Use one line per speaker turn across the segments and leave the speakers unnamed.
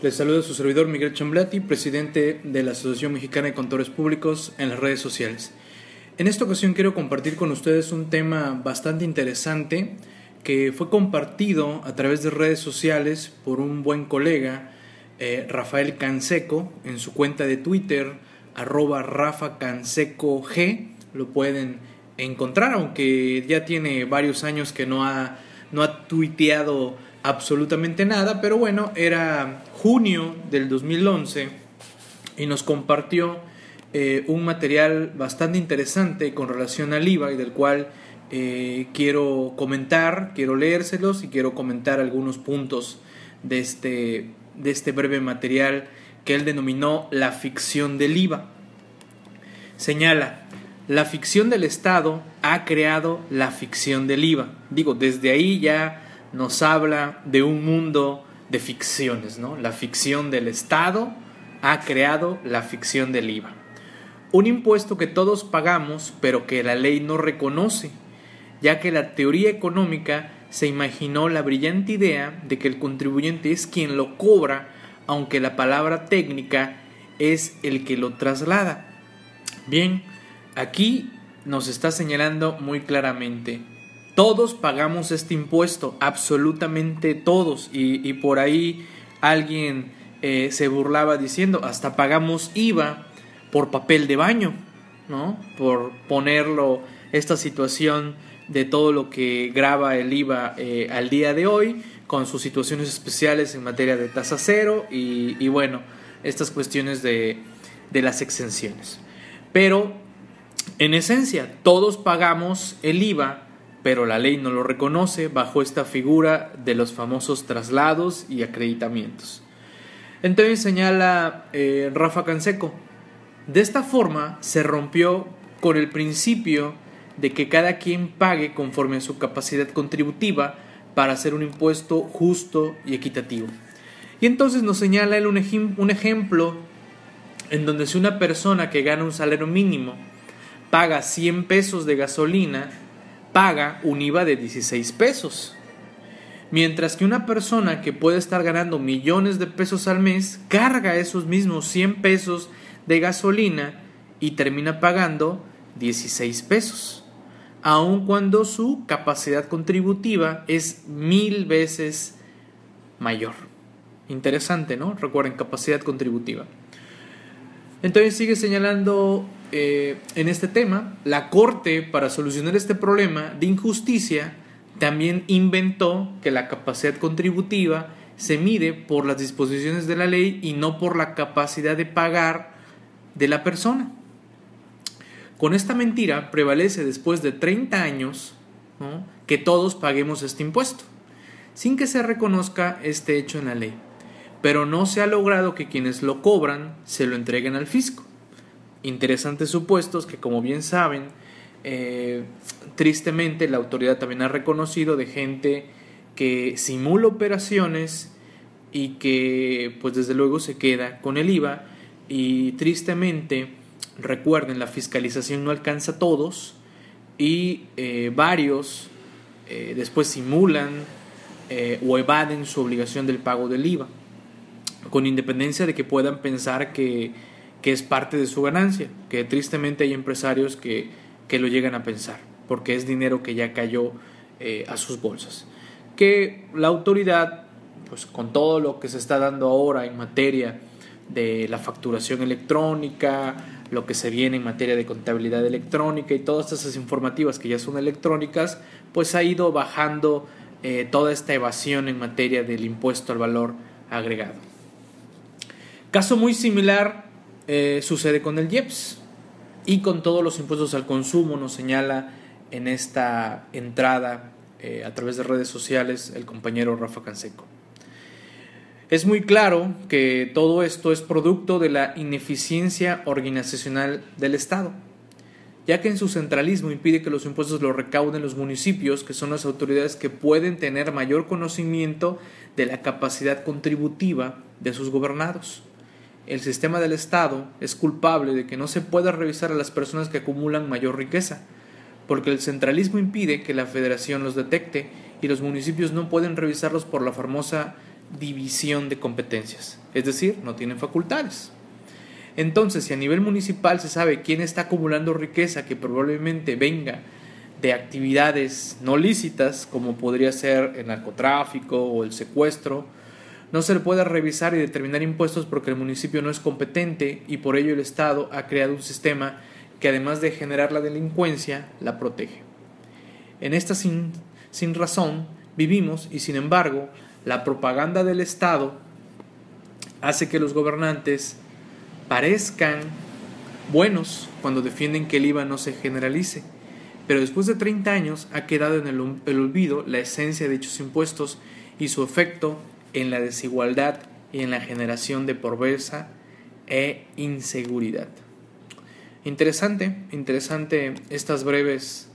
Les saluda su servidor Miguel Chamblati, presidente de la Asociación Mexicana de Contadores Públicos en las redes sociales. En esta ocasión quiero compartir con ustedes un tema bastante interesante que fue compartido a través de redes sociales por un buen colega, eh, Rafael Canseco, en su cuenta de Twitter, arroba Rafa Canseco G. Lo pueden encontrar, aunque ya tiene varios años que no ha, no ha tuiteado absolutamente nada, pero bueno, era junio del 2011 y nos compartió eh, un material bastante interesante con relación al IVA y del cual eh, quiero comentar, quiero leérselos y quiero comentar algunos puntos de este, de este breve material que él denominó la ficción del IVA. Señala, la ficción del Estado ha creado la ficción del IVA. Digo, desde ahí ya nos habla de un mundo de ficciones, ¿no? La ficción del Estado ha creado la ficción del IVA. Un impuesto que todos pagamos, pero que la ley no reconoce, ya que la teoría económica se imaginó la brillante idea de que el contribuyente es quien lo cobra, aunque la palabra técnica es el que lo traslada. Bien, aquí nos está señalando muy claramente todos pagamos este impuesto, absolutamente todos. Y, por ahí alguien eh, se burlaba diciendo, hasta pagamos IVA por papel de baño, ¿no? Por ponerlo, esta situación de todo lo que graba el IVA eh, al día de hoy, con sus situaciones especiales en materia de tasa cero y, bueno, estas cuestiones de, de las exenciones. Pero, en esencia, todos pagamos el IVA pero la ley no lo reconoce bajo esta figura de los famosos traslados y acreditamientos. Entonces señala eh, Rafa Canseco, de esta forma se rompió con el principio de que cada quien pague conforme a su capacidad contributiva para hacer un impuesto justo y equitativo. Y entonces nos señala él un, un ejemplo en donde si una persona que gana un salario mínimo paga 100 pesos de gasolina, paga un IVA de 16 pesos. Mientras que una persona que puede estar ganando millones de pesos al mes carga esos mismos 100 pesos de gasolina y termina pagando 16 pesos, aun cuando su capacidad contributiva es mil veces mayor. Interesante, ¿no? Recuerden, capacidad contributiva. Entonces sigue señalando eh, en este tema, la Corte, para solucionar este problema de injusticia, también inventó que la capacidad contributiva se mide por las disposiciones de la ley y no por la capacidad de pagar de la persona. Con esta mentira prevalece después de 30 años que todos paguemos este impuesto, sin que se reconozca este hecho en la ley. Pero no se ha logrado que quienes lo cobran se lo entreguen al fisco interesantes supuestos que, como bien saben, eh, tristemente la autoridad también ha reconocido de gente que simula operaciones y que pues desde luego se queda con el IVA. Y tristemente recuerden la fiscalización no alcanza a todos y eh, varios eh, después simulan o evaden su obligación del pago del IVA con independencia de que puedan pensar que que es parte de su ganancia, que tristemente hay empresarios que, que lo llegan a pensar, porque es dinero que ya cayó eh, a sus bolsas. Que la autoridad, pues con todo lo que se está dando ahora en materia de la facturación electrónica, lo que se viene en materia de contabilidad electrónica y todas esas informativas que ya son electrónicas, pues ha ido bajando eh, toda esta evasión en materia del impuesto al valor agregado. Caso muy similar eh, sucede con el IEPS y con todos los impuestos al consumo, nos señala en esta entrada eh, a través de redes sociales el compañero Rafa Canseco. Es muy claro que todo esto es producto de la ineficiencia organizacional del Estado, ya que en su centralismo impide que los impuestos los recauden los municipios, que son las autoridades que pueden tener mayor conocimiento de la capacidad contributiva de sus gobernados el sistema del Estado es culpable de que no se pueda revisar a las personas que acumulan mayor riqueza, porque el centralismo impide que la federación los detecte y los municipios no pueden revisarlos por la famosa división de competencias, es decir, no tienen facultades. Entonces, si a nivel municipal se sabe quién está acumulando riqueza que probablemente venga de actividades no lícitas, como podría ser el narcotráfico o el secuestro, no se le puede revisar y determinar impuestos porque el municipio no es competente y por ello el Estado ha creado un sistema que además de generar la delincuencia, la protege. En esta sin, sin razón vivimos y sin embargo la propaganda del Estado hace que los gobernantes parezcan buenos cuando defienden que el IVA no se generalice pero después de 30 años ha quedado en el, olvido la esencia de dichos impuestos y su efecto en la desigualdad y en la generación de pobreza e inseguridad. Interesante, interesante estas breves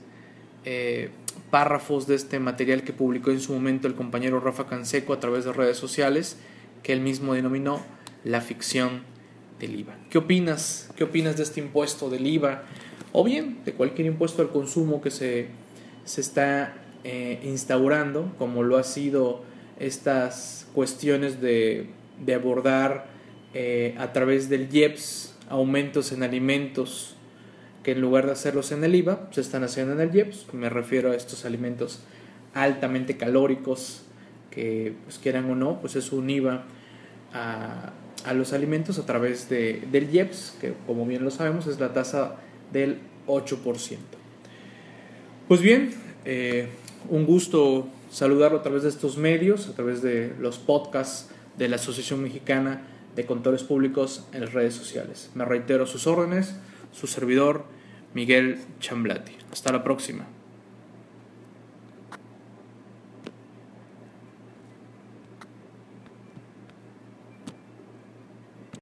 eh, párrafos de este material que publicó en su momento el compañero Rafa Canseco a través de redes sociales, que él mismo denominó la ficción del IVA. ¿Qué opinas? ¿Qué opinas de este impuesto del IVA? o bien de cualquier impuesto al consumo que se, se está eh, instaurando, como lo ha sido estas cuestiones de, de abordar eh, a través del IEPS aumentos en alimentos que en lugar de hacerlos en el IVA, se están haciendo en el IEPS. Me refiero a estos alimentos altamente calóricos que, pues quieran o no, pues es un IVA a, a los alimentos a través de, del IEPS, que como bien lo sabemos es la tasa del 8%. Pues bien, eh, un gusto saludarlo a través de estos medios, a través de los podcasts de la Asociación Mexicana de Contadores Públicos en las redes sociales. Me reitero sus órdenes, su servidor Miguel Chamblati. Hasta la próxima.